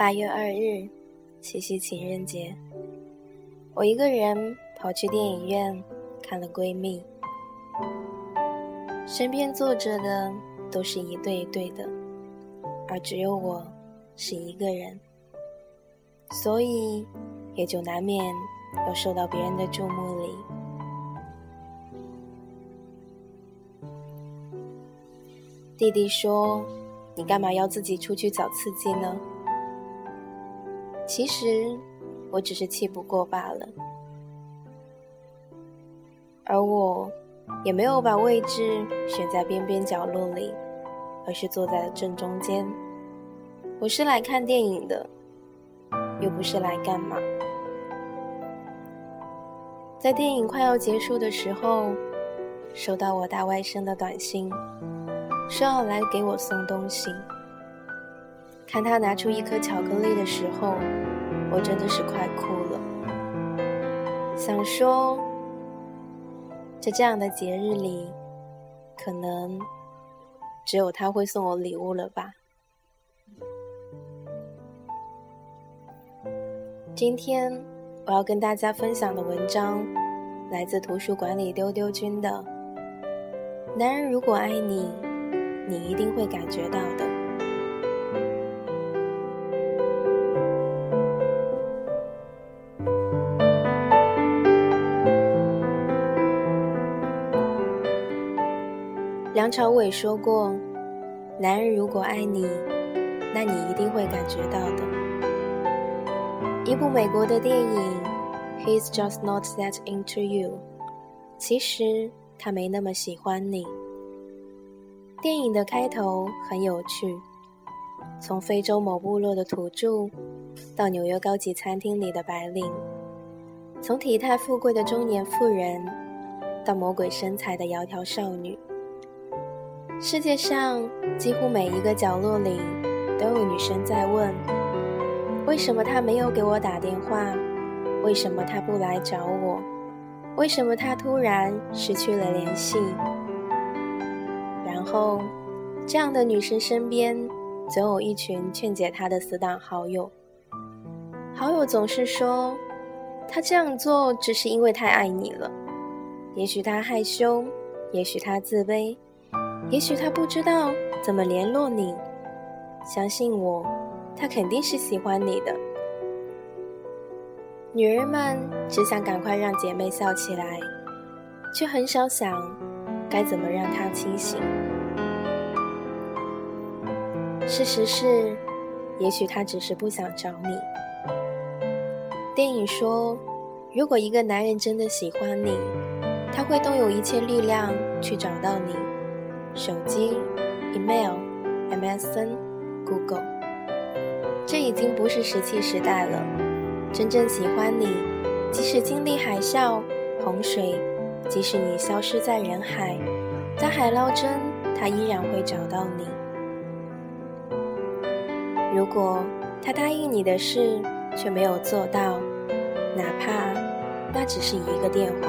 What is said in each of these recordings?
八月二日，七夕情人节，我一个人跑去电影院看了《闺蜜》，身边坐着的都是一对一对的，而只有我是一个人，所以也就难免要受到别人的注目礼。弟弟说：“你干嘛要自己出去找刺激呢？”其实，我只是气不过罢了。而我，也没有把位置选在边边角落里，而是坐在了正中间。我是来看电影的，又不是来干嘛。在电影快要结束的时候，收到我大外甥的短信。说要来给我送东西。看他拿出一颗巧克力的时候，我真的是快哭了。想说，在这样的节日里，可能只有他会送我礼物了吧。今天我要跟大家分享的文章，来自图书馆里丢丢君的《男人如果爱你》。你一定会感觉到的。梁朝伟说过：“男人如果爱你，那你一定会感觉到的。”一部美国的电影《He's Just Not That Into You》，其实他没那么喜欢你。电影的开头很有趣，从非洲某部落的土著，到纽约高级餐厅里的白领，从体态富贵的中年妇人，到魔鬼身材的窈窕少女。世界上几乎每一个角落里，都有女生在问：为什么他没有给我打电话？为什么他不来找我？为什么他突然失去了联系？然后，这样的女生身边总有一群劝解她的死党好友。好友总是说，她这样做只是因为太爱你了。也许她害羞，也许他自卑，也许他不知道怎么联络你。相信我，他肯定是喜欢你的。女人们只想赶快让姐妹笑起来，却很少想该怎么让她清醒。事实是，也许他只是不想找你。电影说，如果一个男人真的喜欢你，他会动用一切力量去找到你。手机、email、MSN、Google，这已经不是石器时代了。真正喜欢你，即使经历海啸、洪水，即使你消失在人海，在海捞针，他依然会找到你。如果他答应你的事却没有做到，哪怕那只是一个电话，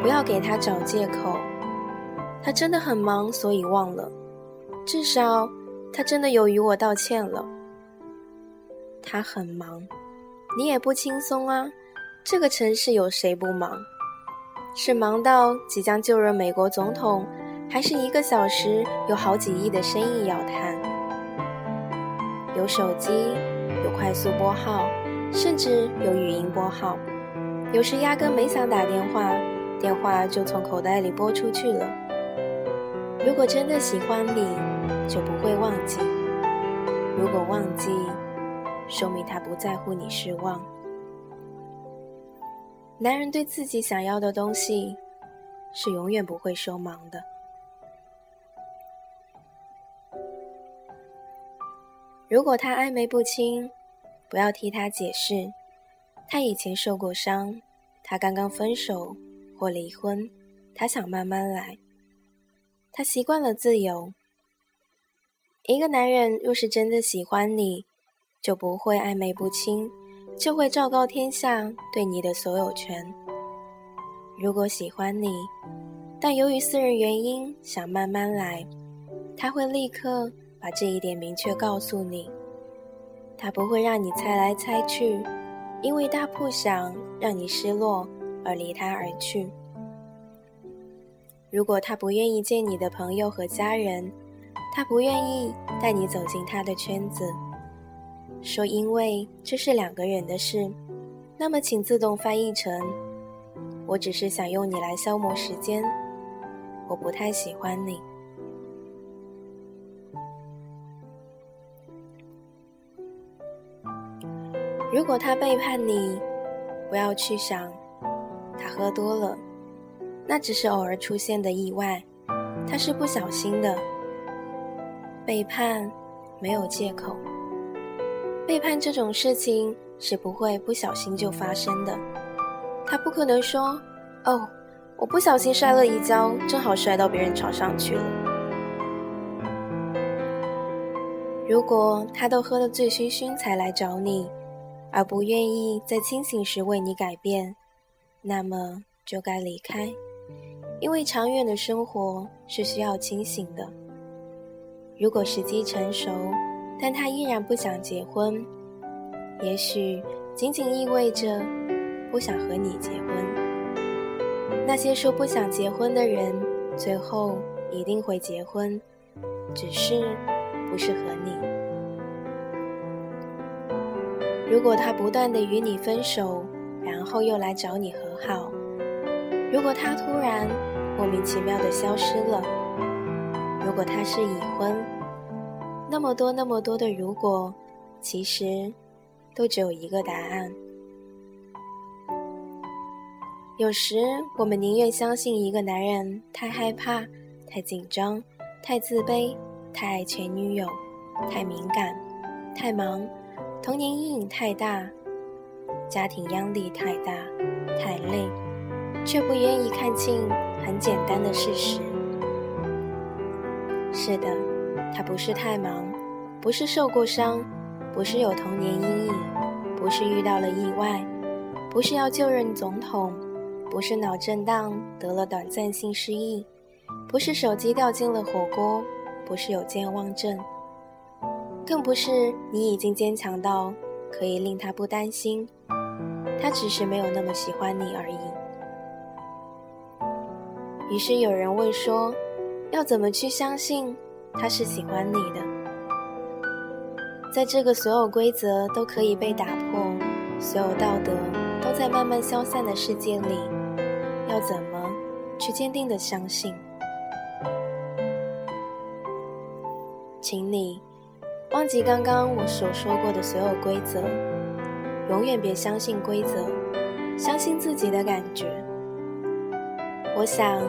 不要给他找借口。他真的很忙，所以忘了。至少他真的有与我道歉了。他很忙，你也不轻松啊。这个城市有谁不忙？是忙到即将就任美国总统，还是一个小时有好几亿的生意要谈？有手机，有快速拨号，甚至有语音拨号。有时压根没想打电话，电话就从口袋里拨出去了。如果真的喜欢你，就不会忘记；如果忘记，说明他不在乎你失望。男人对自己想要的东西，是永远不会收忙的。如果他暧昧不清，不要替他解释。他以前受过伤，他刚刚分手或离婚，他想慢慢来。他习惯了自由。一个男人若是真的喜欢你，就不会暧昧不清，就会昭告天下对你的所有权。如果喜欢你，但由于私人原因想慢慢来，他会立刻。把这一点明确告诉你，他不会让你猜来猜去，因为他不想让你失落而离他而去。如果他不愿意见你的朋友和家人，他不愿意带你走进他的圈子，说因为这是两个人的事，那么请自动翻译成：我只是想用你来消磨时间，我不太喜欢你。如果他背叛你，不要去想他喝多了，那只是偶尔出现的意外，他是不小心的。背叛没有借口，背叛这种事情是不会不小心就发生的。他不可能说：“哦，我不小心摔了一跤，正好摔到别人床上去了。”如果他都喝得醉醺醺才来找你，而不愿意在清醒时为你改变，那么就该离开，因为长远的生活是需要清醒的。如果时机成熟，但他依然不想结婚，也许仅仅意味着不想和你结婚。那些说不想结婚的人，最后一定会结婚，只是不适合你。如果他不断的与你分手，然后又来找你和好；如果他突然莫名其妙的消失了；如果他是已婚。那么多那么多的如果，其实都只有一个答案。有时我们宁愿相信一个男人太害怕、太紧张、太自卑、太爱前女友、太敏感、太忙、童年阴影太大、家庭压力太大、太累，却不愿意看清很简单的事实。是的。他不是太忙，不是受过伤，不是有童年阴影，不是遇到了意外，不是要就任总统，不是脑震荡得了短暂性失忆，不是手机掉进了火锅，不是有健忘症，更不是你已经坚强到可以令他不担心，他只是没有那么喜欢你而已。于是有人问说，要怎么去相信？他是喜欢你的，在这个所有规则都可以被打破，所有道德都在慢慢消散的世界里，要怎么去坚定的相信？请你忘记刚刚我所说过的所有规则，永远别相信规则，相信自己的感觉。我想，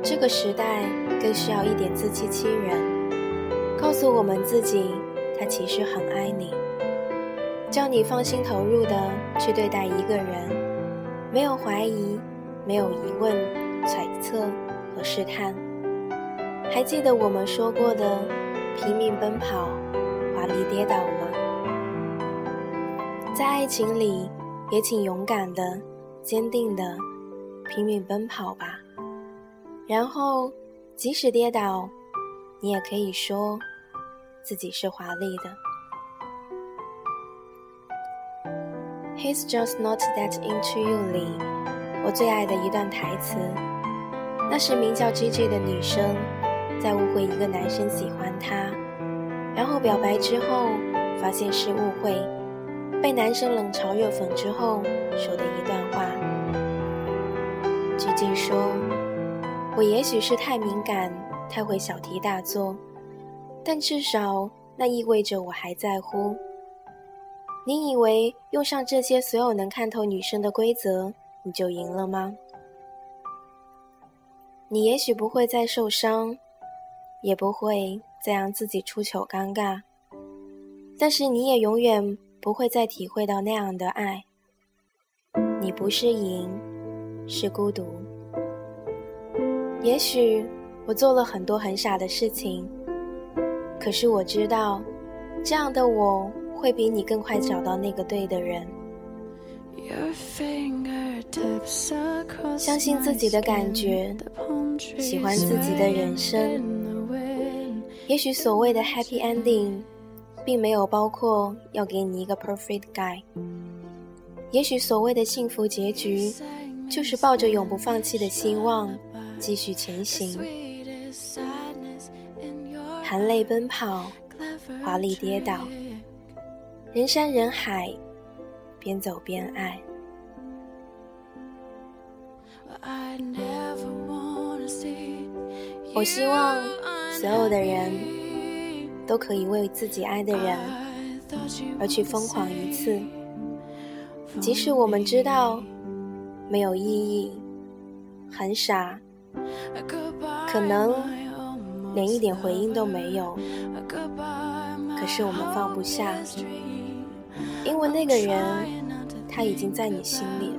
这个时代更需要一点自欺欺人。告诉我们自己，他其实很爱你，叫你放心投入的去对待一个人，没有怀疑，没有疑问、揣测和试探。还记得我们说过的拼命奔跑、华丽跌倒吗？在爱情里，也请勇敢的、坚定的拼命奔跑吧。然后，即使跌倒，你也可以说。自己是华丽的。He's just not that into you 里，我最爱的一段台词，那是名叫 Gigi 的女生在误会一个男生喜欢她，然后表白之后发现是误会，被男生冷嘲热讽之后说的一段话。Gigi 说：“我也许是太敏感，太会小题大做。”但至少那意味着我还在乎。你以为用上这些所有能看透女生的规则，你就赢了吗？你也许不会再受伤，也不会再让自己出糗尴尬，但是你也永远不会再体会到那样的爱。你不是赢，是孤独。也许我做了很多很傻的事情。可是我知道，这样的我会比你更快找到那个对的人。相信自己的感觉，喜欢自己的人生。也许所谓的 happy ending，并没有包括要给你一个 perfect guy。也许所谓的幸福结局，就是抱着永不放弃的希望继续前行，含泪奔跑，华丽跌倒，人山人海，边走边爱。我希望所有的人都可以为自己爱的人而去疯狂一次，即使我们知道没有意义、很傻，可能连一点回应都没有，可是我们放不下，因为那个人他已经在你心里了。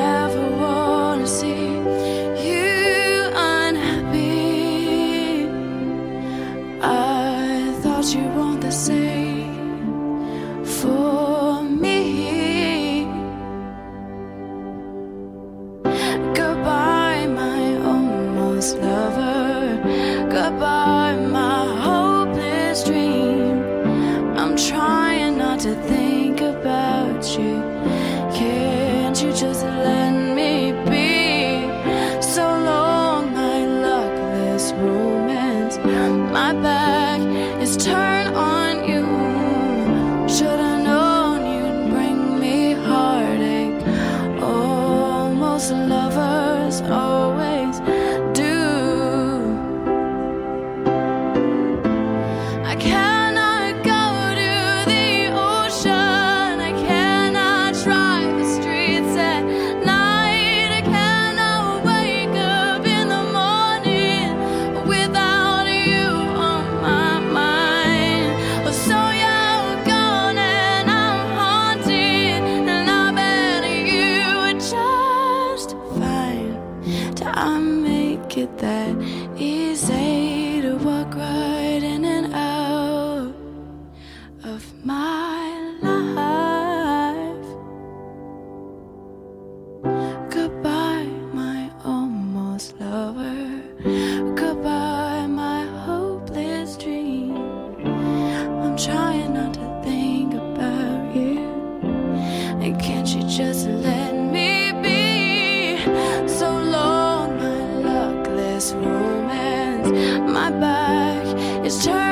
I'm trying not to think about you. Can't you just let I make it that easy to walk right my back is turned